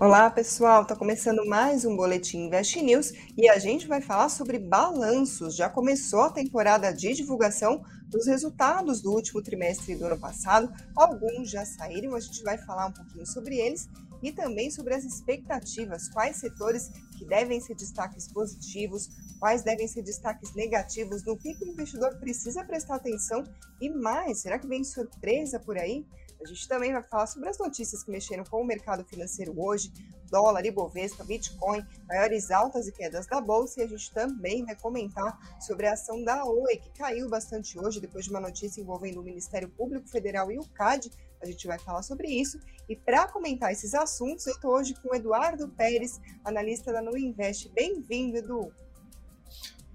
Olá, pessoal. Está começando mais um Boletim Invest News e a gente vai falar sobre balanços. Já começou a temporada de divulgação dos resultados do último trimestre do ano passado. Alguns já saíram, a gente vai falar um pouquinho sobre eles e também sobre as expectativas, quais setores que devem ser destaques positivos, quais devem ser destaques negativos, no que o investidor precisa prestar atenção e mais, será que vem surpresa por aí? A gente também vai falar sobre as notícias que mexeram com o mercado financeiro hoje, dólar, Ibovespa, Bitcoin, maiores altas e quedas da bolsa, e a gente também vai comentar sobre a ação da Oi, que caiu bastante hoje depois de uma notícia envolvendo o Ministério Público Federal e o CAD. A gente vai falar sobre isso. E para comentar esses assuntos, eu estou hoje com o Eduardo Pérez, analista da No Invest. Bem-vindo, Edu.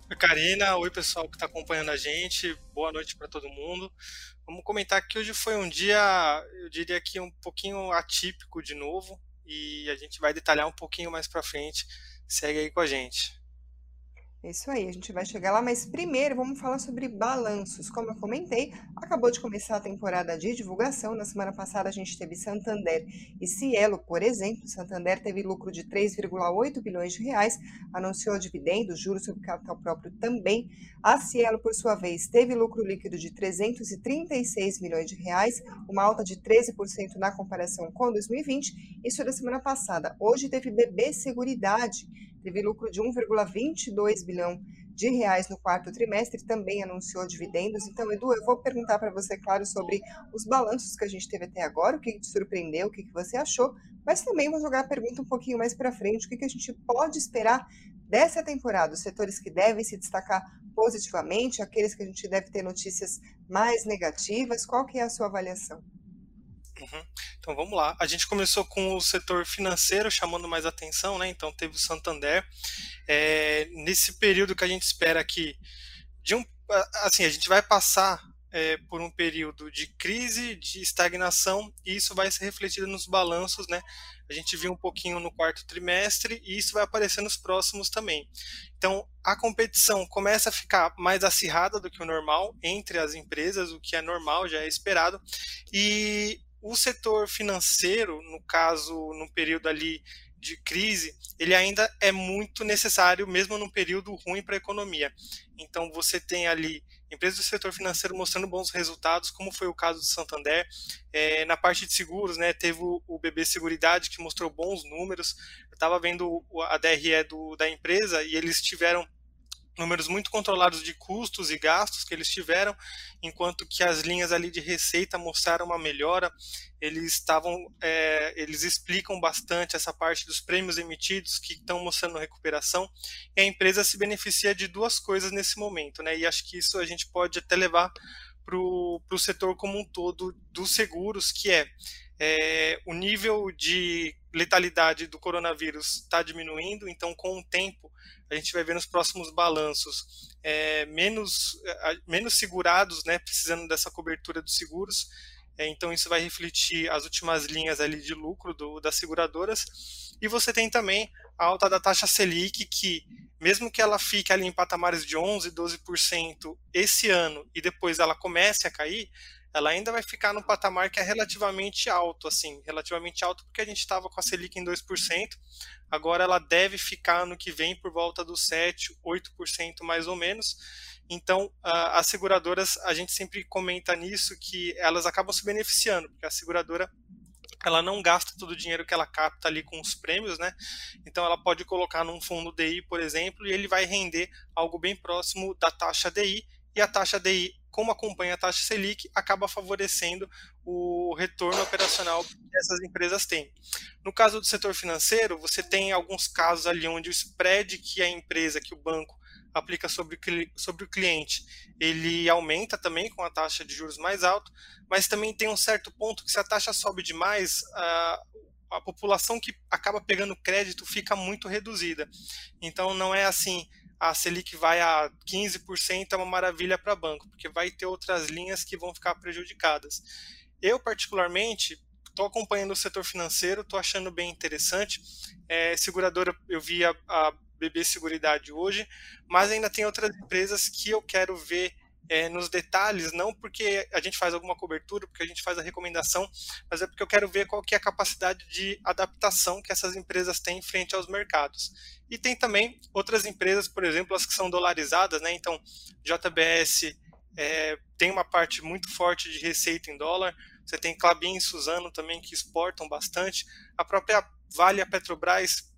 Oi, Karina. Oi, pessoal que está acompanhando a gente. Boa noite para todo mundo. Vamos comentar que hoje foi um dia, eu diria que um pouquinho atípico de novo, e a gente vai detalhar um pouquinho mais para frente. Segue aí com a gente. É isso aí, a gente vai chegar lá, mas primeiro vamos falar sobre balanços. Como eu comentei, acabou de começar a temporada de divulgação. Na semana passada a gente teve Santander e Cielo, por exemplo. Santander teve lucro de 3,8 bilhões de reais, anunciou dividendos, juros sobre capital próprio também. A Cielo, por sua vez, teve lucro líquido de 336 milhões de reais, uma alta de 13% na comparação com 2020. Isso da semana passada. Hoje teve BB Seguridade teve lucro de 1,22 bilhão de reais no quarto trimestre, também anunciou dividendos. Então, Edu, eu vou perguntar para você, claro, sobre os balanços que a gente teve até agora, o que te surpreendeu, o que, você achou, mas também vou jogar a pergunta um pouquinho mais para frente, o que, que a gente pode esperar dessa temporada, os setores que devem se destacar positivamente, aqueles que a gente deve ter notícias mais negativas, qual que é a sua avaliação? Uhum. Então vamos lá. A gente começou com o setor financeiro chamando mais atenção, né? Então teve o Santander. É, nesse período que a gente espera que de um, assim a gente vai passar é, por um período de crise, de estagnação, e isso vai ser refletido nos balanços, né? A gente viu um pouquinho no quarto trimestre e isso vai aparecer nos próximos também. Então, a competição começa a ficar mais acirrada do que o normal entre as empresas, o que é normal, já é esperado, e o setor financeiro, no caso, no período ali de crise, ele ainda é muito necessário, mesmo num período ruim para a economia. Então, você tem ali empresas do setor financeiro mostrando bons resultados, como foi o caso do Santander. É, na parte de seguros, né, teve o, o BB Seguridade, que mostrou bons números. Eu estava vendo a DRE do, da empresa e eles tiveram números muito controlados de custos e gastos que eles tiveram, enquanto que as linhas ali de receita mostraram uma melhora. Eles estavam, é, eles explicam bastante essa parte dos prêmios emitidos que estão mostrando recuperação. E a empresa se beneficia de duas coisas nesse momento, né? E acho que isso a gente pode até levar para o setor como um todo dos seguros, que é, é o nível de letalidade do coronavírus está diminuindo, então com o tempo a gente vai ver nos próximos balanços é, menos, menos segurados, né, precisando dessa cobertura dos seguros. É, então isso vai refletir as últimas linhas ali de lucro do, das seguradoras. E você tem também a alta da taxa Selic, que mesmo que ela fique ali em patamares de 11, 12% esse ano e depois ela comece a cair, ela ainda vai ficar num patamar que é relativamente alto, assim, relativamente alto porque a gente estava com a Selic em 2%, agora ela deve ficar no que vem por volta dos 7, 8% mais ou menos. Então, as seguradoras, a gente sempre comenta nisso que elas acabam se beneficiando, porque a seguradora ela não gasta todo o dinheiro que ela capta ali com os prêmios, né? Então ela pode colocar num fundo DI, por exemplo, e ele vai render algo bem próximo da taxa DI, e a taxa DI como acompanha a taxa Selic, acaba favorecendo o retorno operacional que essas empresas têm. No caso do setor financeiro, você tem alguns casos ali onde o spread que a empresa, que o banco aplica sobre, sobre o cliente, ele aumenta também com a taxa de juros mais alta, mas também tem um certo ponto que se a taxa sobe demais, a, a população que acaba pegando crédito fica muito reduzida. Então não é assim, a Selic vai a 15% é uma maravilha para banco, porque vai ter outras linhas que vão ficar prejudicadas. Eu, particularmente, estou acompanhando o setor financeiro, estou achando bem interessante. É, seguradora, eu vi a, a BB Seguridade hoje, mas ainda tem outras empresas que eu quero ver é, nos detalhes, não porque a gente faz alguma cobertura, porque a gente faz a recomendação, mas é porque eu quero ver qual que é a capacidade de adaptação que essas empresas têm frente aos mercados. E tem também outras empresas, por exemplo, as que são dolarizadas, né? Então, JBS é, tem uma parte muito forte de receita em dólar, você tem Clabin e Suzano também que exportam bastante, a própria Vale e a Petrobras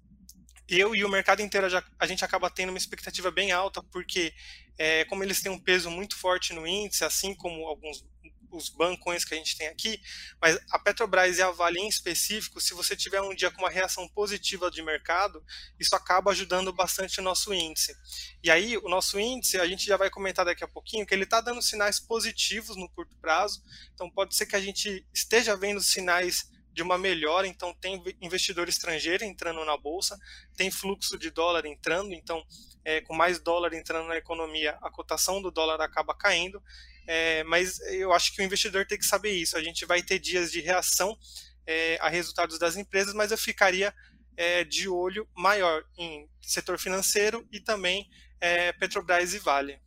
eu e o mercado inteiro a gente acaba tendo uma expectativa bem alta, porque é, como eles têm um peso muito forte no índice, assim como alguns os bancões que a gente tem aqui, mas a Petrobras e a Vale em específico, se você tiver um dia com uma reação positiva de mercado, isso acaba ajudando bastante o nosso índice. E aí, o nosso índice, a gente já vai comentar daqui a pouquinho, que ele está dando sinais positivos no curto prazo, então pode ser que a gente esteja vendo sinais de uma melhora, então tem investidor estrangeiro entrando na bolsa, tem fluxo de dólar entrando, então é, com mais dólar entrando na economia, a cotação do dólar acaba caindo, é, mas eu acho que o investidor tem que saber isso. A gente vai ter dias de reação é, a resultados das empresas, mas eu ficaria é, de olho maior em setor financeiro e também é, Petrobras e Vale.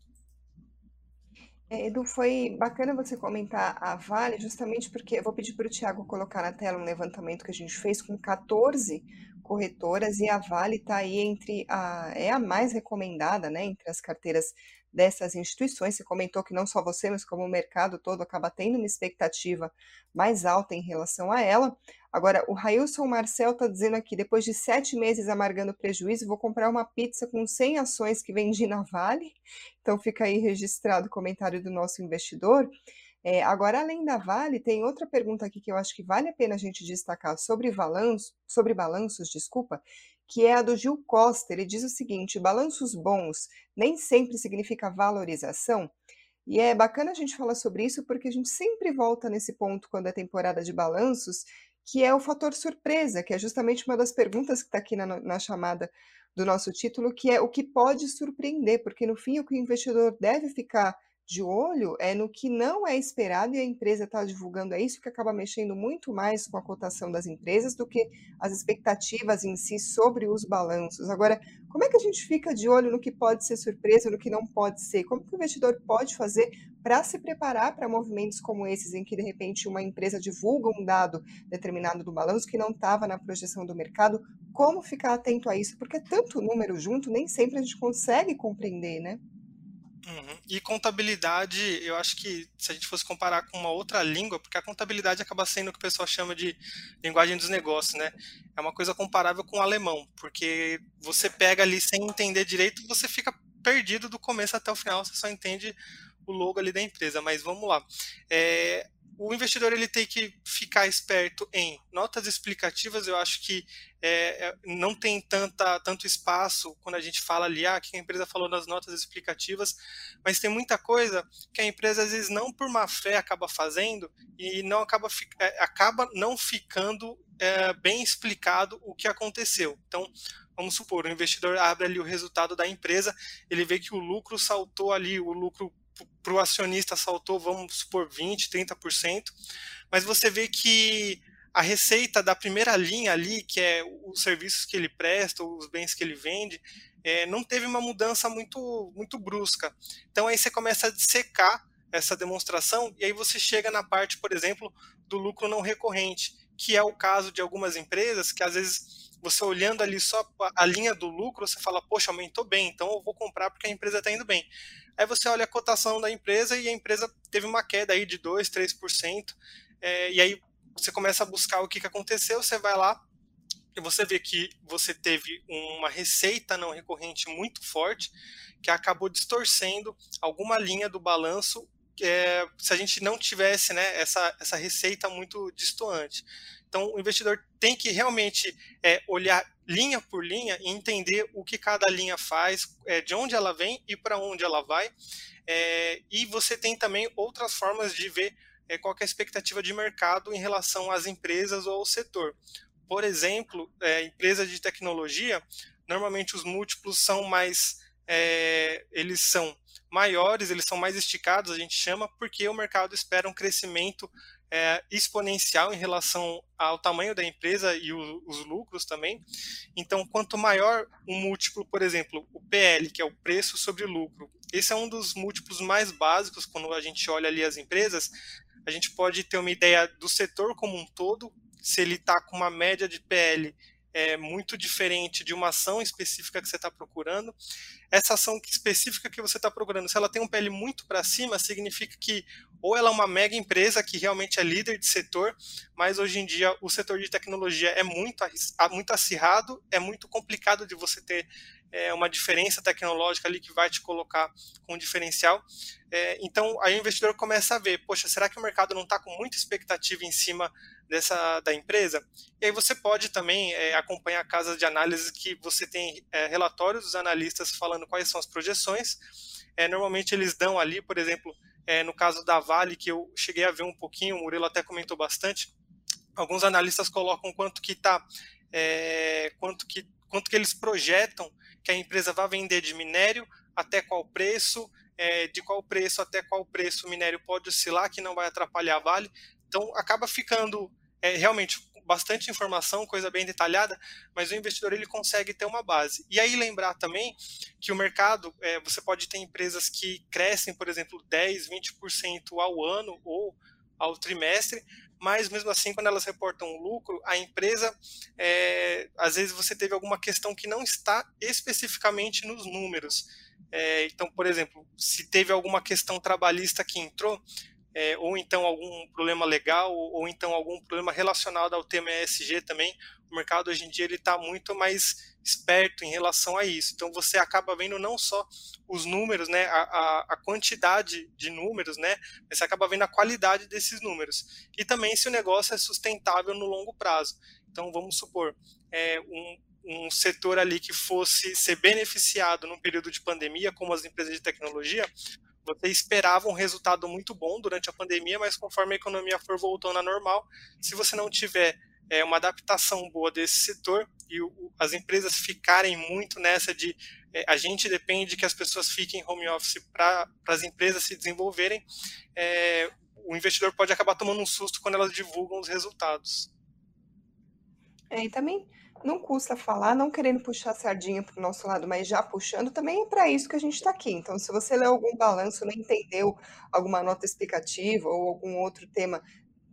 É, Edu, foi bacana você comentar a Vale, justamente porque eu vou pedir para o Tiago colocar na tela um levantamento que a gente fez com 14 corretoras e a Vale está aí entre a é a mais recomendada, né, entre as carteiras dessas instituições. Você comentou que não só você, mas como o mercado todo acaba tendo uma expectativa mais alta em relação a ela. Agora, o Railson Marcel está dizendo aqui, depois de sete meses amargando prejuízo, vou comprar uma pizza com 100 ações que vendi na Vale. Então fica aí registrado o comentário do nosso investidor. É, agora, além da Vale, tem outra pergunta aqui que eu acho que vale a pena a gente destacar sobre, balanço, sobre balanços, desculpa, que é a do Gil Costa. Ele diz o seguinte: balanços bons nem sempre significa valorização. E é bacana a gente falar sobre isso porque a gente sempre volta nesse ponto quando é temporada de balanços, que é o fator surpresa, que é justamente uma das perguntas que está aqui na, na chamada do nosso título, que é o que pode surpreender, porque no fim o que o investidor deve ficar de olho é no que não é esperado e a empresa está divulgando é isso que acaba mexendo muito mais com a cotação das empresas do que as expectativas em si sobre os balanços. Agora, como é que a gente fica de olho no que pode ser surpresa, no que não pode ser? Como que o investidor pode fazer para se preparar para movimentos como esses, em que de repente uma empresa divulga um dado determinado do balanço que não estava na projeção do mercado? Como ficar atento a isso? Porque tanto número junto, nem sempre a gente consegue compreender, né? Uhum. E contabilidade, eu acho que se a gente fosse comparar com uma outra língua, porque a contabilidade acaba sendo o que o pessoal chama de linguagem dos negócios, né? É uma coisa comparável com o alemão, porque você pega ali sem entender direito, você fica perdido do começo até o final, você só entende o logo ali da empresa. Mas vamos lá. É, o investidor ele tem que ficar esperto em notas explicativas. Eu acho que é, é, não tem tanta, tanto espaço quando a gente fala ali, ah, que a empresa falou nas notas explicativas, mas tem muita coisa que a empresa às vezes não por má fé acaba fazendo e não acaba, é, acaba não ficando é, bem explicado o que aconteceu. Então, vamos supor, o investidor abre ali o resultado da empresa, ele vê que o lucro saltou ali, o lucro para o acionista saltou, vamos supor, 20%, 30%, mas você vê que a receita da primeira linha ali, que é os serviços que ele presta, os bens que ele vende, é, não teve uma mudança muito, muito brusca. Então aí você começa a secar essa demonstração e aí você chega na parte, por exemplo, do lucro não recorrente, que é o caso de algumas empresas que às vezes você olhando ali só a linha do lucro, você fala, poxa, aumentou bem, então eu vou comprar porque a empresa está indo bem. Aí você olha a cotação da empresa e a empresa teve uma queda aí de 2%, 3%, é, e aí você começa a buscar o que, que aconteceu, você vai lá e você vê que você teve uma receita não recorrente muito forte que acabou distorcendo alguma linha do balanço é, se a gente não tivesse né, essa, essa receita muito distoante. Então, o investidor tem que realmente é, olhar linha por linha e entender o que cada linha faz, é, de onde ela vem e para onde ela vai. É, e você tem também outras formas de ver é, qual é a expectativa de mercado em relação às empresas ou ao setor. Por exemplo, é, empresas de tecnologia, normalmente os múltiplos são mais, é, eles são maiores, eles são mais esticados, a gente chama, porque o mercado espera um crescimento é, exponencial em relação ao tamanho da empresa e o, os lucros também. Então, quanto maior o múltiplo, por exemplo, o PL, que é o preço sobre lucro, esse é um dos múltiplos mais básicos quando a gente olha ali as empresas. A gente pode ter uma ideia do setor como um todo, se ele está com uma média de PL é, muito diferente de uma ação específica que você está procurando. Essa ação específica que você está procurando, se ela tem um PL muito para cima, significa que ou ela é uma mega empresa que realmente é líder de setor, mas hoje em dia o setor de tecnologia é muito, muito acirrado, é muito complicado de você ter é, uma diferença tecnológica ali que vai te colocar com um diferencial. É, então, aí o investidor começa a ver, poxa, será que o mercado não está com muita expectativa em cima dessa da empresa. E aí você pode também é, acompanhar casas de análise que você tem é, relatórios dos analistas falando quais são as projeções. É, normalmente eles dão ali, por exemplo, é, no caso da Vale, que eu cheguei a ver um pouquinho, o Murilo até comentou bastante, alguns analistas colocam quanto que está, é, quanto que quanto que eles projetam que a empresa vai vender de minério, até qual preço, é, de qual preço até qual preço o minério pode oscilar, que não vai atrapalhar a Vale. Então, acaba ficando é, realmente bastante informação, coisa bem detalhada, mas o investidor ele consegue ter uma base. E aí lembrar também que o mercado, é, você pode ter empresas que crescem, por exemplo, 10, 20% ao ano ou ao trimestre, mas mesmo assim, quando elas reportam lucro, a empresa, é, às vezes você teve alguma questão que não está especificamente nos números. É, então, por exemplo, se teve alguma questão trabalhista que entrou, é, ou então algum problema legal, ou, então algum problema relacionado ao tema ESG também. O mercado hoje em dia ele está muito mais esperto em relação a isso. Então você acaba vendo não só os números, né, a, a, a quantidade de números, né, mas você acaba vendo a qualidade desses números. E também se o negócio é sustentável no longo prazo. Então vamos supor, é, um, um setor ali que fosse ser beneficiado num período de pandemia, como as empresas de tecnologia, você esperava um resultado muito bom durante a pandemia, mas conforme a economia for voltando à normal, se você não tiver é, uma adaptação boa desse setor e o, as empresas ficarem muito nessa de é, a gente depende que as pessoas fiquem home office para as empresas se desenvolverem, é, o investidor pode acabar tomando um susto quando elas divulgam os resultados. É, e também não custa falar, não querendo puxar a sardinha para o nosso lado, mas já puxando, também é para isso que a gente está aqui. Então, se você leu algum balanço, não entendeu alguma nota explicativa ou algum outro tema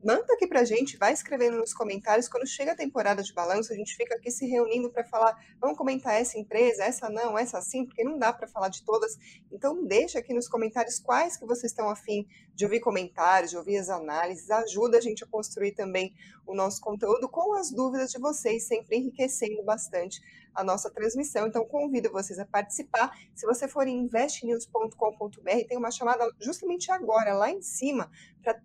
manda aqui pra gente, vai escrevendo nos comentários. Quando chega a temporada de balanço, a gente fica aqui se reunindo para falar, vamos comentar essa empresa, essa não, essa sim, porque não dá para falar de todas. Então deixa aqui nos comentários quais que vocês estão afim de ouvir comentários, de ouvir as análises, ajuda a gente a construir também o nosso conteúdo com as dúvidas de vocês, sempre enriquecendo bastante a nossa transmissão. Então, convido vocês a participar. Se você for em investnews.com.br, tem uma chamada justamente agora, lá em cima, para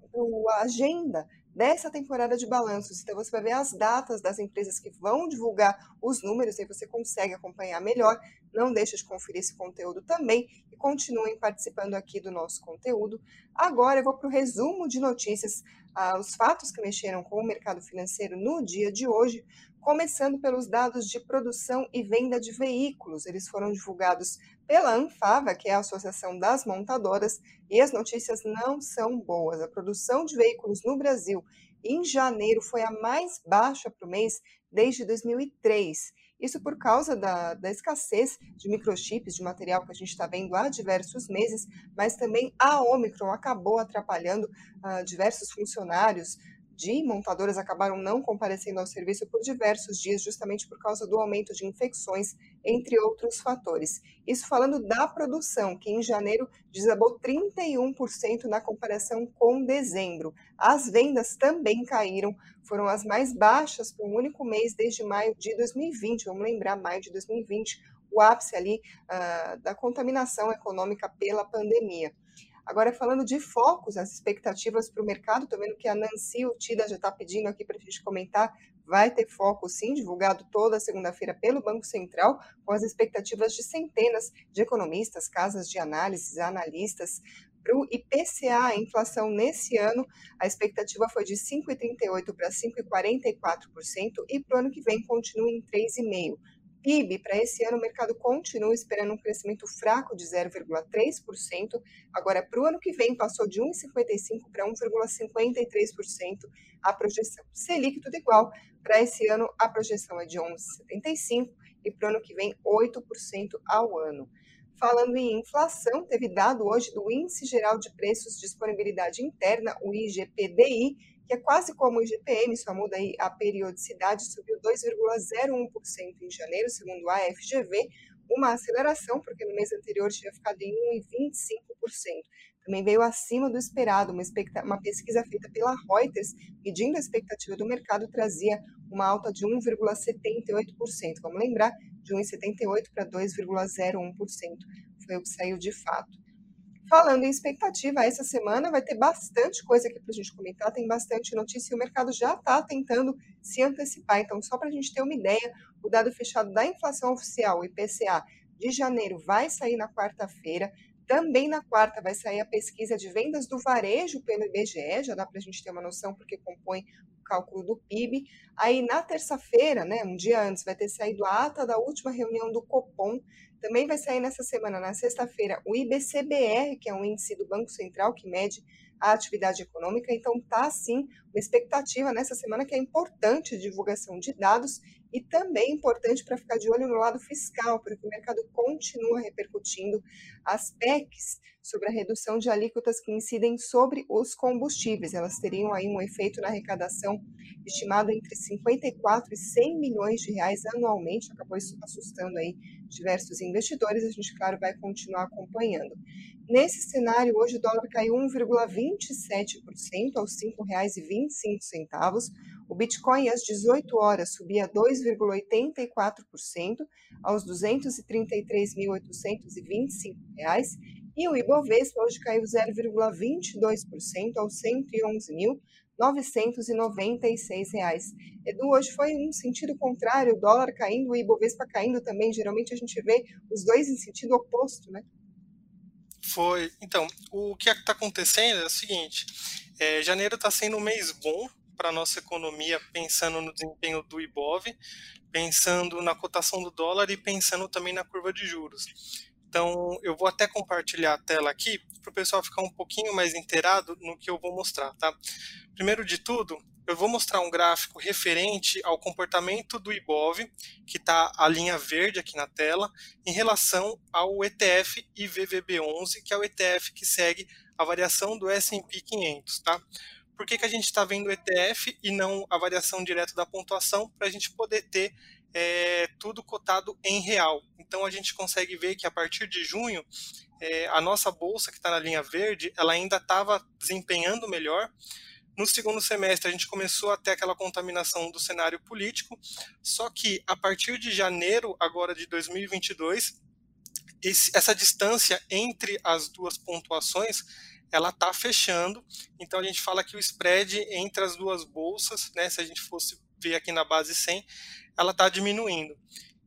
a agenda dessa temporada de balanços. Então, você vai ver as datas das empresas que vão divulgar os números, aí você consegue acompanhar melhor. Não deixe de conferir esse conteúdo também e continuem participando aqui do nosso conteúdo. Agora eu vou para o resumo de notícias, ah, os fatos que mexeram com o mercado financeiro no dia de hoje começando pelos dados de produção e venda de veículos. Eles foram divulgados pela Anfava, que é a Associação das Montadoras, e as notícias não são boas. A produção de veículos no Brasil em janeiro foi a mais baixa para o mês desde 2003. Isso por causa da, da escassez de microchips, de material que a gente está vendo há diversos meses, mas também a Omicron acabou atrapalhando uh, diversos funcionários de montadoras acabaram não comparecendo ao serviço por diversos dias, justamente por causa do aumento de infecções, entre outros fatores. Isso falando da produção, que em janeiro desabou 31% na comparação com dezembro. As vendas também caíram, foram as mais baixas por um único mês desde maio de 2020. Vamos lembrar, maio de 2020, o ápice ali uh, da contaminação econômica pela pandemia. Agora, falando de focos, as expectativas para o mercado, estou vendo que a Nancy o Tida já está pedindo aqui para a gente comentar. Vai ter foco, sim, divulgado toda segunda-feira pelo Banco Central, com as expectativas de centenas de economistas, casas de análise, analistas. Para o IPCA, a inflação nesse ano, a expectativa foi de 5,38% para 5,44%, e para o ano que vem continua em 3,5%. PIB, para esse ano, o mercado continua esperando um crescimento fraco de 0,3%. Agora, para o ano que vem, passou de 1,55% para 1,53% a projeção. Selic, tudo igual. Para esse ano, a projeção é de 11,75% e para o ano que vem, 8% ao ano. Falando em inflação, teve dado hoje do Índice Geral de Preços de Disponibilidade Interna, o IGPDI, que é quase como o IGPM, só muda aí a periodicidade, subiu 2,01% em janeiro, segundo a FGV, uma aceleração, porque no mês anterior tinha ficado em 1,25%. Também veio acima do esperado, uma, uma pesquisa feita pela Reuters, medindo a expectativa do mercado, trazia uma alta de 1,78%. Vamos lembrar, de 1,78% para 2,01%. Foi o que saiu de fato. Falando em expectativa, essa semana vai ter bastante coisa aqui para a gente comentar, tem bastante notícia e o mercado já está tentando se antecipar. Então, só para a gente ter uma ideia, o dado fechado da inflação oficial, o IPCA, de janeiro vai sair na quarta-feira. Também na quarta vai sair a pesquisa de vendas do varejo pelo IBGE, já dá para a gente ter uma noção, porque compõe cálculo do PIB. Aí na terça-feira, né, um dia antes, vai ter saído a ata da última reunião do Copom. Também vai sair nessa semana, na sexta-feira, o IBCBR, que é um índice do Banco Central que mede a atividade econômica. Então, tá sim uma expectativa nessa semana que é importante a divulgação de dados e também importante para ficar de olho no lado fiscal, porque o mercado continua repercutindo as PECs sobre a redução de alíquotas que incidem sobre os combustíveis. Elas teriam aí um efeito na arrecadação estimado entre 54 e 100 milhões de reais anualmente, acabou assustando aí diversos investidores, a gente, claro, vai continuar acompanhando. Nesse cenário, hoje o dólar caiu 1,27% aos R$ 5,25. O Bitcoin às 18 horas subia 2,84% aos R$ 233.825 e o Ibovespa hoje caiu 0,22% aos R$ 111.996. Edu, hoje foi um sentido contrário, o dólar caindo, o Ibovespa caindo também. Geralmente a gente vê os dois em sentido oposto, né? Foi. Então, o que está acontecendo é o seguinte: é, janeiro está sendo um mês bom para a nossa economia, pensando no desempenho do Ibov, pensando na cotação do dólar e pensando também na curva de juros. Então, eu vou até compartilhar a tela aqui para o pessoal ficar um pouquinho mais inteirado no que eu vou mostrar, tá? Primeiro de tudo, eu vou mostrar um gráfico referente ao comportamento do IBOV, que está a linha verde aqui na tela, em relação ao ETF IVVB11, que é o ETF que segue a variação do S&P 500, tá? Por que, que a gente está vendo o ETF e não a variação direta da pontuação? Para a gente poder ter é, tudo cotado em real. Então a gente consegue ver que a partir de junho é, a nossa bolsa que está na linha verde, ela ainda estava desempenhando melhor. No segundo semestre a gente começou a ter aquela contaminação do cenário político, só que a partir de janeiro agora de 2022 esse, essa distância entre as duas pontuações ela está fechando. Então a gente fala que o spread entre as duas bolsas, né, se a gente fosse ver aqui na base 100, ela está diminuindo.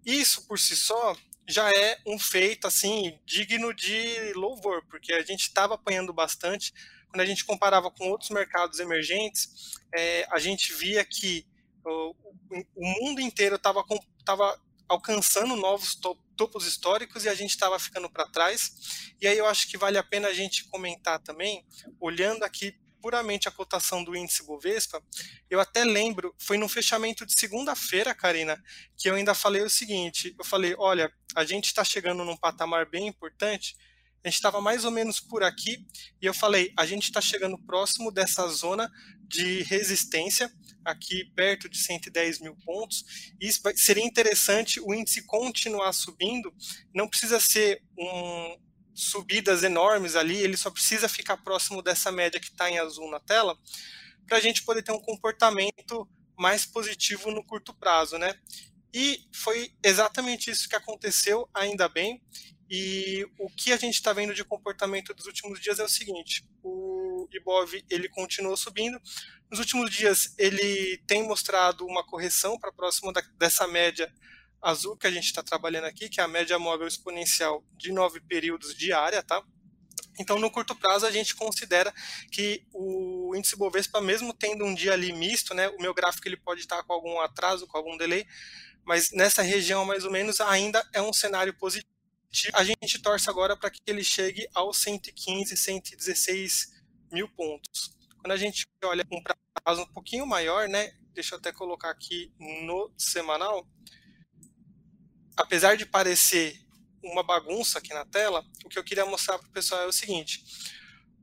Isso por si só já é um feito assim digno de louvor, porque a gente estava apanhando bastante. Quando a gente comparava com outros mercados emergentes, é, a gente via que o, o mundo inteiro estava alcançando novos topos históricos e a gente estava ficando para trás. E aí eu acho que vale a pena a gente comentar também, olhando aqui puramente a cotação do índice Bovespa, eu até lembro, foi no fechamento de segunda-feira, Karina, que eu ainda falei o seguinte: eu falei, olha, a gente está chegando num patamar bem importante. A gente estava mais ou menos por aqui e eu falei, a gente está chegando próximo dessa zona de resistência, aqui perto de 110 mil pontos. E seria interessante o índice continuar subindo. Não precisa ser um, subidas enormes ali, ele só precisa ficar próximo dessa média que está em azul na tela, para a gente poder ter um comportamento mais positivo no curto prazo, né? E foi exatamente isso que aconteceu, ainda bem. E o que a gente está vendo de comportamento dos últimos dias é o seguinte: o Ibov ele continuou subindo. Nos últimos dias ele tem mostrado uma correção para próximo da, dessa média azul que a gente está trabalhando aqui, que é a média móvel exponencial de nove períodos diária, tá? Então, no curto prazo, a gente considera que o índice Bovespa, mesmo tendo um dia ali misto, né, o meu gráfico ele pode estar com algum atraso, com algum delay, mas nessa região mais ou menos ainda é um cenário positivo. A gente torce agora para que ele chegue aos 115, 116 mil pontos. Quando a gente olha um prazo um pouquinho maior, né? Deixa eu até colocar aqui no semanal. Apesar de parecer uma bagunça aqui na tela, o que eu queria mostrar para o pessoal é o seguinte: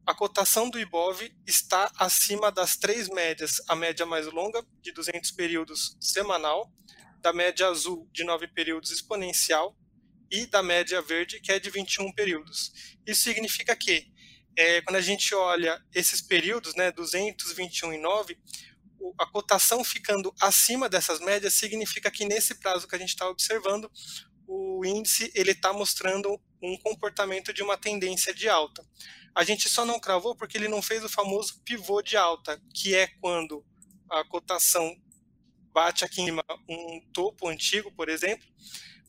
a cotação do IBOV está acima das três médias, a média mais longa, de 200 períodos semanal, da média azul, de 9 períodos exponencial, e da média verde, que é de 21 períodos. Isso significa que, é, quando a gente olha esses períodos, né, 200, 21 e 9, a cotação ficando acima dessas médias significa que nesse prazo que a gente está observando, o índice ele está mostrando um comportamento de uma tendência de alta. A gente só não cravou porque ele não fez o famoso pivô de alta, que é quando a cotação bate aqui em um topo antigo, por exemplo,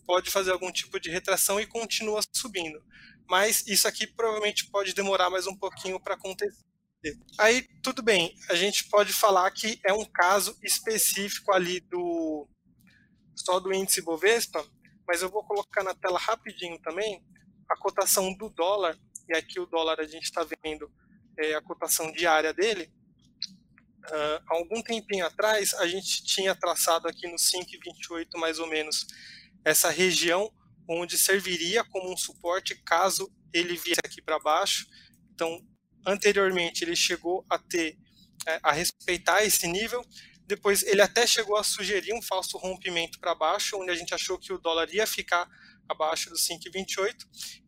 pode fazer algum tipo de retração e continua subindo. Mas isso aqui provavelmente pode demorar mais um pouquinho para acontecer. Aí, tudo bem, a gente pode falar que é um caso específico ali do só do índice Bovespa, mas eu vou colocar na tela rapidinho também a cotação do dólar, e aqui o dólar a gente está vendo é, a cotação diária dele. Uh, algum tempinho atrás, a gente tinha traçado aqui no 5,28 mais ou menos essa região onde serviria como um suporte caso ele viesse aqui para baixo. Então, anteriormente ele chegou a ter é, a respeitar esse nível depois ele até chegou a sugerir um falso rompimento para baixo, onde a gente achou que o dólar ia ficar abaixo dos 5,28,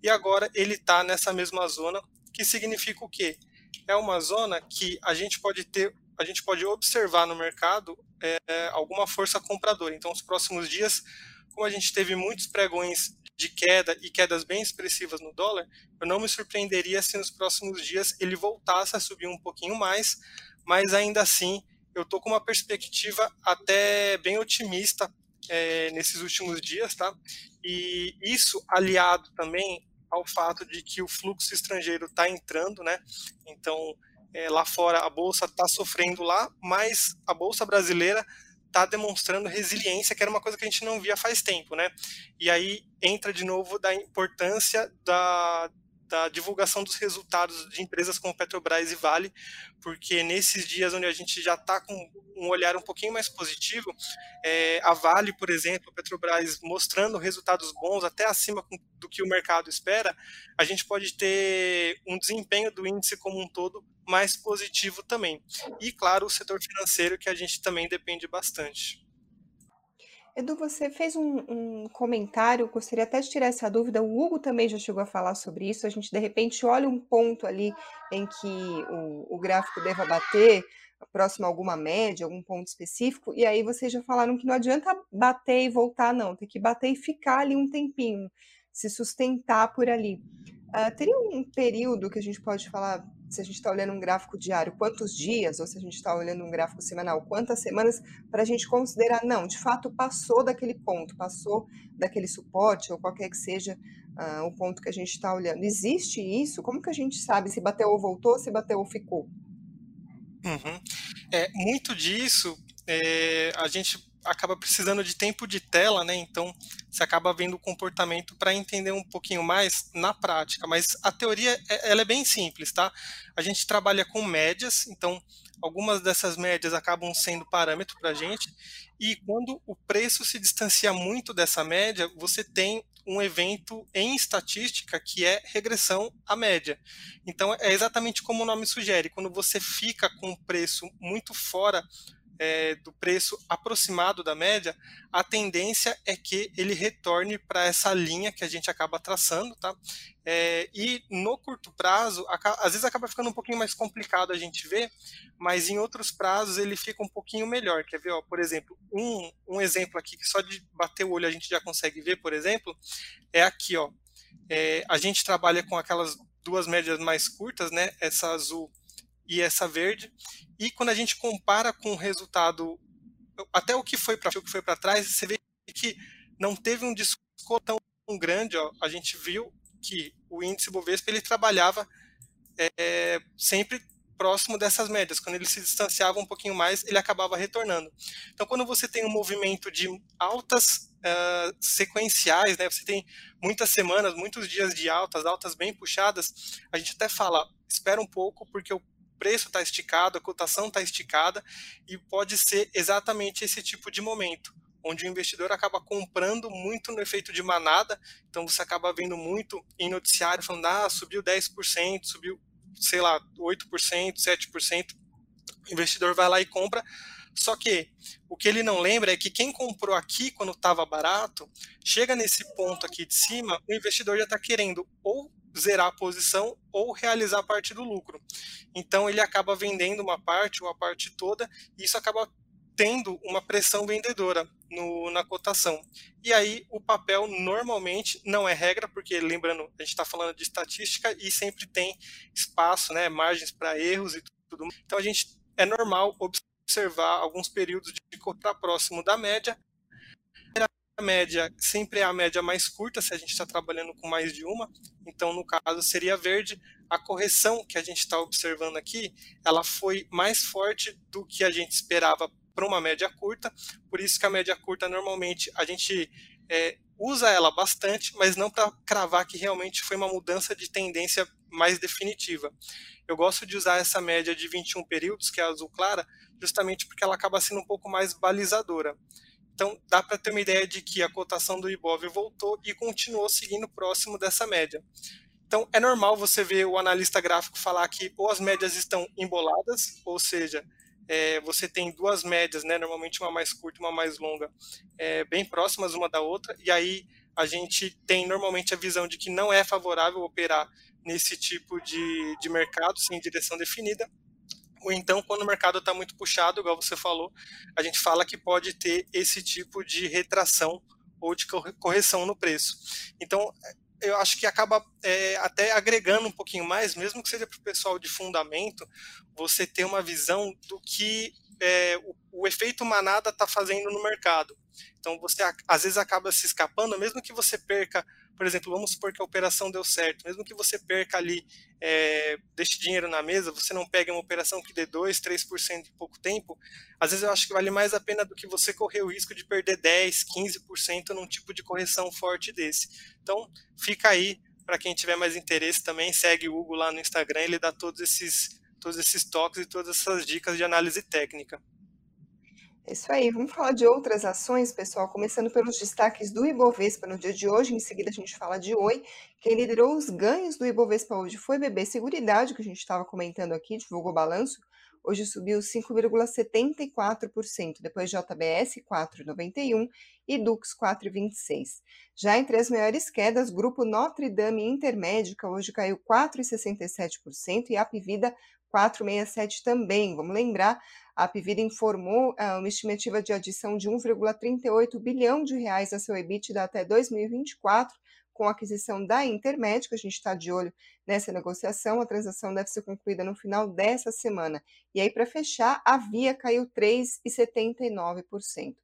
e agora ele está nessa mesma zona, que significa o quê? É uma zona que a gente pode ter, a gente pode observar no mercado é, alguma força compradora. Então, os próximos dias, como a gente teve muitos pregões de queda e quedas bem expressivas no dólar, eu não me surpreenderia se nos próximos dias ele voltasse a subir um pouquinho mais, mas ainda assim eu estou com uma perspectiva até bem otimista é, nesses últimos dias, tá? E isso aliado também ao fato de que o fluxo estrangeiro está entrando, né? Então, é, lá fora a bolsa está sofrendo lá, mas a bolsa brasileira está demonstrando resiliência, que era uma coisa que a gente não via faz tempo, né? E aí entra de novo da importância da, da divulgação dos resultados de empresas como Petrobras e Vale, porque nesses dias onde a gente já está com um olhar um pouquinho mais positivo, é, a Vale, por exemplo, a Petrobras mostrando resultados bons, até acima do que o mercado espera, a gente pode ter um desempenho do índice como um todo mais positivo também. E, claro, o setor financeiro, que a gente também depende bastante. Edu, você fez um, um, comentário, gostaria até de tirar essa dúvida. O Hugo também já chegou a falar sobre isso. A gente, de repente, olha um ponto ali em que o, o gráfico deva bater, próximo a alguma média, algum ponto específico, e aí vocês já falaram que não adianta bater e voltar, não, tem que bater e ficar ali um tempinho, se sustentar por ali. Uh, teria um período que a gente pode falar, se a gente está olhando um gráfico diário, quantos dias, ou se a gente está olhando um gráfico semanal, quantas semanas, para a gente considerar, não, de fato passou daquele ponto, passou daquele suporte, ou qualquer que seja uh, o ponto que a gente está olhando. Existe isso? Como que a gente sabe se bateu ou voltou, se bateu ou ficou? Uhum. É, muito disso é, a gente acaba precisando de tempo de tela, né? Então você acaba vendo o comportamento para entender um pouquinho mais na prática. Mas a teoria é, ela é bem simples, tá? A gente trabalha com médias, então algumas dessas médias acabam sendo parâmetro para a gente. E quando o preço se distancia muito dessa média, você tem um evento em estatística que é regressão à média. Então é exatamente como o nome sugere, quando você fica com o preço muito fora é, do preço aproximado da média, a tendência é que ele retorne para essa linha que a gente acaba traçando, tá? É, e no curto prazo, às vezes acaba ficando um pouquinho mais complicado a gente ver, mas em outros prazos ele fica um pouquinho melhor. Quer ver, ó, por exemplo, um, um exemplo aqui que só de bater o olho a gente já consegue ver, por exemplo, é aqui, ó. É, a gente trabalha com aquelas duas médias mais curtas, né? Essa azul e essa verde. E quando a gente compara com o resultado, até o que foi para o que foi para trás, você vê que não teve um desconto tão grande. Ó. A gente viu que o índice Bovespa ele trabalhava é, sempre próximo dessas médias. Quando ele se distanciava um pouquinho mais, ele acabava retornando. Então, quando você tem um movimento de altas uh, sequenciais, né, você tem muitas semanas, muitos dias de altas, altas bem puxadas, a gente até fala, espera um pouco, porque o preço está esticado, a cotação está esticada, e pode ser exatamente esse tipo de momento onde o investidor acaba comprando muito no efeito de manada, então você acaba vendo muito em noticiário falando, ah, subiu 10%, subiu, sei lá, 8%, 7%, o investidor vai lá e compra, só que o que ele não lembra é que quem comprou aqui quando estava barato, chega nesse ponto aqui de cima, o investidor já está querendo ou zerar a posição ou realizar parte do lucro. Então ele acaba vendendo uma parte ou a parte toda, e isso acaba tendo uma pressão vendedora no, na cotação. E aí o papel normalmente não é regra, porque lembrando, a gente está falando de estatística e sempre tem espaço, né, margens para erros e tudo. Então a gente é normal observar alguns períodos de compra próximo da média. A média sempre é a média mais curta se a gente está trabalhando com mais de uma. Então no caso seria verde. A correção que a gente está observando aqui, ela foi mais forte do que a gente esperava para uma média curta, por isso que a média curta normalmente a gente é, usa ela bastante, mas não para cravar que realmente foi uma mudança de tendência mais definitiva. Eu gosto de usar essa média de 21 períodos, que é a azul clara, justamente porque ela acaba sendo um pouco mais balizadora. Então, dá para ter uma ideia de que a cotação do Ibov voltou e continuou seguindo próximo dessa média. Então, é normal você ver o analista gráfico falar que ou as médias estão emboladas, ou seja, é, você tem duas médias, né, normalmente uma mais curta e uma mais longa, é, bem próximas uma da outra, e aí a gente tem normalmente a visão de que não é favorável operar nesse tipo de, de mercado sem direção definida, ou então quando o mercado está muito puxado, igual você falou, a gente fala que pode ter esse tipo de retração ou de correção no preço. Então, eu acho que acaba é, até agregando um pouquinho mais, mesmo que seja para o pessoal de fundamento, você ter uma visão do que é, o, o, efeito manada está fazendo no mercado. Então você às vezes acaba se escapando, mesmo que você perca por exemplo, vamos supor que a operação deu certo, mesmo que você perca ali, é, deixe dinheiro na mesa, você não pegue uma operação que dê 2, 3% em pouco tempo, às vezes eu acho que vale mais a pena do que você correr o risco de perder 10, 15% num tipo de correção forte desse. Então, fica aí, para quem tiver mais interesse também, segue o Hugo lá no Instagram, ele dá todos esses, todos esses toques e todas essas dicas de análise técnica. É isso aí, vamos falar de outras ações, pessoal, começando pelos destaques do Ibovespa no dia de hoje, em seguida a gente fala de Oi. Quem liderou os ganhos do Ibovespa hoje foi BB Seguridade, que a gente estava comentando aqui, divulgou balanço, hoje subiu 5,74%, depois JBS 4,91% e Dux 4,26%. Já entre as maiores quedas, Grupo Notre Dame Intermédica hoje caiu 4,67% e Apivida 467 também. Vamos lembrar, a Apivida informou uh, uma estimativa de adição de 1,38 bilhão de reais a seu EBITDA até 2024, com a aquisição da Intermédica. A gente está de olho nessa negociação. A transação deve ser concluída no final dessa semana. E aí, para fechar, a Via caiu 3,79%.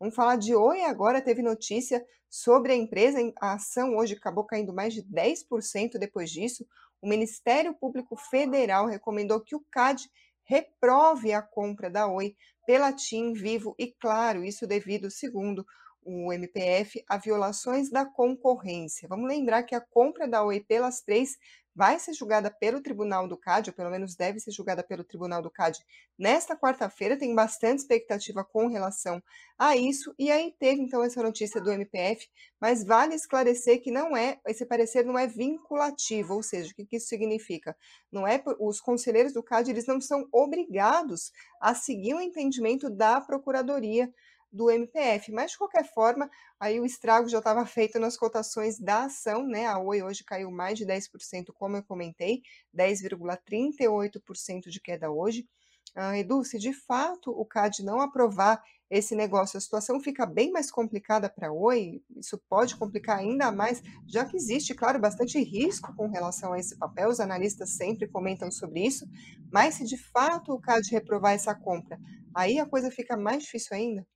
Vamos falar de Oi agora. Teve notícia sobre a empresa. A ação hoje acabou caindo mais de 10% depois disso o Ministério Público Federal recomendou que o CAD reprove a compra da Oi pela TIM, Vivo e Claro, isso devido, segundo o MPF, a violações da concorrência. Vamos lembrar que a compra da Oi pelas três vai ser julgada pelo Tribunal do CAD, ou pelo menos deve ser julgada pelo Tribunal do CAD nesta quarta-feira. Tem bastante expectativa com relação a isso. E aí teve então essa notícia do MPF, mas vale esclarecer que não é esse parecer não é vinculativo, ou seja, o que, que isso significa? Não é os conselheiros do CAD eles não são obrigados a seguir o entendimento da Procuradoria do MPF. Mas, de qualquer forma, aí o estrago já estava feito nas cotações da ação, né? A Oi hoje caiu mais de 10%, como eu comentei, 10,38% de queda hoje. Ah, Edu, se de fato o CAD não aprovar esse negócio, a situação fica bem mais complicada para a Oi, isso pode complicar ainda mais, já que existe, claro, bastante risco com relação a esse papel, os analistas sempre comentam sobre isso, mas se de fato o CAD reprovar essa compra, aí a coisa fica mais difícil ainda?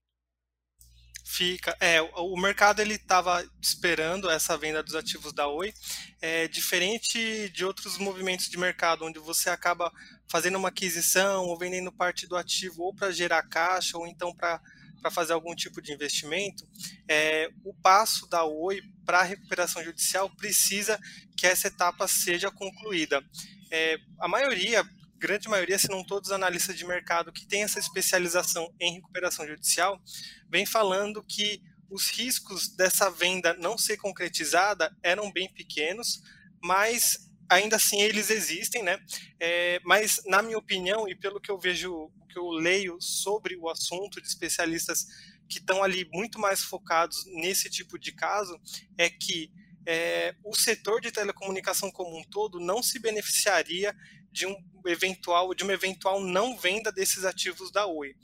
Fica. É, o mercado ele estava esperando essa venda dos ativos da Oi, é, diferente de outros movimentos de mercado, onde você acaba fazendo uma aquisição ou vendendo parte do ativo ou para gerar caixa ou então para para fazer algum tipo de investimento, é, o passo da Oi para recuperação judicial precisa que essa etapa seja concluída. É, a maioria, grande maioria, se não todos os analistas de mercado que têm essa especialização em recuperação judicial, vem falando que os riscos dessa venda não ser concretizada eram bem pequenos, mas ainda assim eles existem, né? É, mas na minha opinião e pelo que eu vejo, que eu leio sobre o assunto de especialistas que estão ali muito mais focados nesse tipo de caso, é que é, o setor de telecomunicação como um todo não se beneficiaria de um eventual de uma eventual não venda desses ativos da Oi.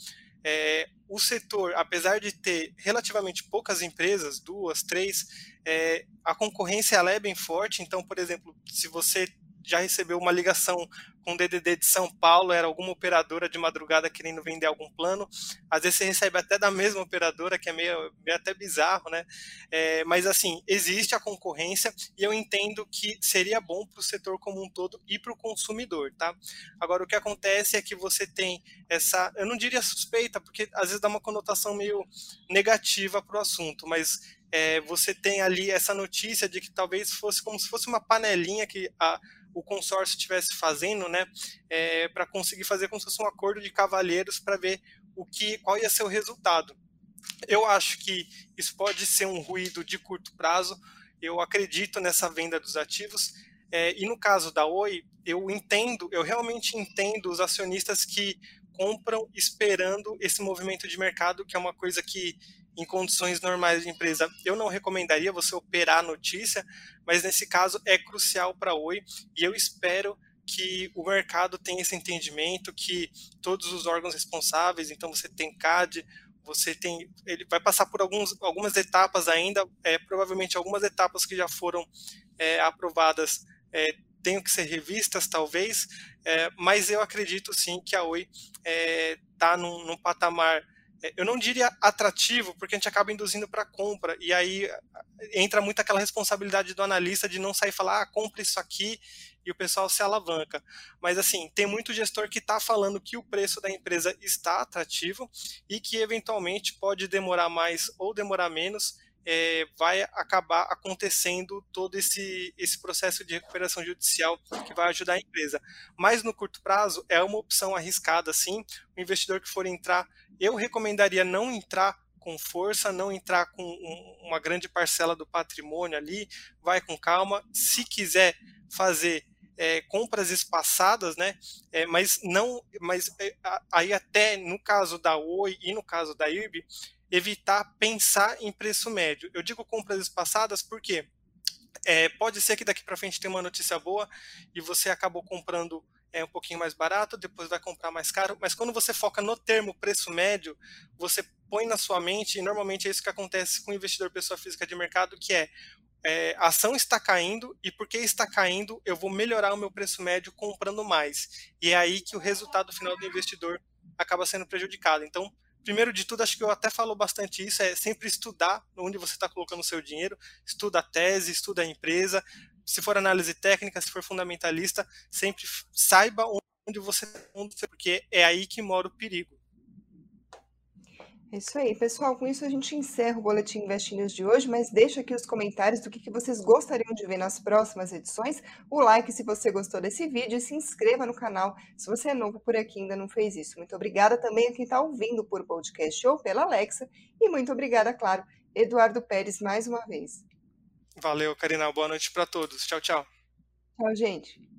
É, o setor, apesar de ter relativamente poucas empresas, duas, três, é, a concorrência é bem forte. Então, por exemplo, se você já recebeu uma ligação com o DDD de São Paulo, era alguma operadora de madrugada querendo vender algum plano. Às vezes você recebe até da mesma operadora, que é meio, meio até bizarro, né? É, mas assim, existe a concorrência e eu entendo que seria bom para o setor como um todo e para o consumidor, tá? Agora, o que acontece é que você tem essa, eu não diria suspeita, porque às vezes dá uma conotação meio negativa para o assunto, mas é, você tem ali essa notícia de que talvez fosse como se fosse uma panelinha que a, o consórcio estivesse fazendo, né, é, para conseguir fazer como se fosse um acordo de cavalheiros para ver o que, qual ia ser o resultado. Eu acho que isso pode ser um ruído de curto prazo. Eu acredito nessa venda dos ativos. É, e no caso da Oi, eu entendo, eu realmente entendo os acionistas que compram esperando esse movimento de mercado, que é uma coisa que em condições normais de empresa, eu não recomendaria você operar a notícia, mas nesse caso é crucial para a Oi e eu espero que o mercado tenha esse entendimento, que todos os órgãos responsáveis, então você tem CAD, você tem, ele vai passar por alguns, algumas etapas ainda, é, provavelmente algumas etapas que já foram é, aprovadas é, tenham que ser revistas, talvez, é, mas eu acredito sim que a Oi está é, num, num patamar eu não diria atrativo, porque a gente acaba induzindo para compra, e aí entra muito aquela responsabilidade do analista de não sair falar, ah, compra isso aqui, e o pessoal se alavanca. Mas assim, tem muito gestor que está falando que o preço da empresa está atrativo e que eventualmente pode demorar mais ou demorar menos, é, vai acabar acontecendo todo esse, esse processo de recuperação judicial que vai ajudar a empresa. Mas no curto prazo é uma opção arriscada, sim. O investidor que for entrar, eu recomendaria não entrar com força, não entrar com um, uma grande parcela do patrimônio ali, vai com calma. Se quiser fazer é, compras espaçadas, né? É, mas não, mas é, aí até no caso da Oi e no caso da IRB, evitar pensar em preço médio. Eu digo compras espaçadas porque é, pode ser que daqui para frente tenha uma notícia boa e você acabou comprando é, um pouquinho mais barato, depois vai comprar mais caro, mas quando você foca no termo preço médio, você põe na sua mente, e normalmente é isso que acontece com o investidor pessoa física de mercado, que é, é a ação está caindo e porque está caindo, eu vou melhorar o meu preço médio comprando mais. E é aí que o resultado final do investidor acaba sendo prejudicado. Então, primeiro de tudo, acho que eu até falo bastante isso, é sempre estudar onde você está colocando o seu dinheiro, estuda a tese, estuda a empresa, se for análise técnica, se for fundamentalista, sempre saiba onde você está, porque é aí que mora o perigo. É isso aí, pessoal. Com isso a gente encerra o Boletim Invest News de hoje, mas deixa aqui os comentários do que, que vocês gostariam de ver nas próximas edições. O like se você gostou desse vídeo e se inscreva no canal se você é novo por aqui e ainda não fez isso. Muito obrigada também a quem está ouvindo por podcast ou pela Alexa. E muito obrigada, claro, Eduardo Pérez, mais uma vez. Valeu, Karina. Boa noite para todos. Tchau, tchau. Tchau, gente.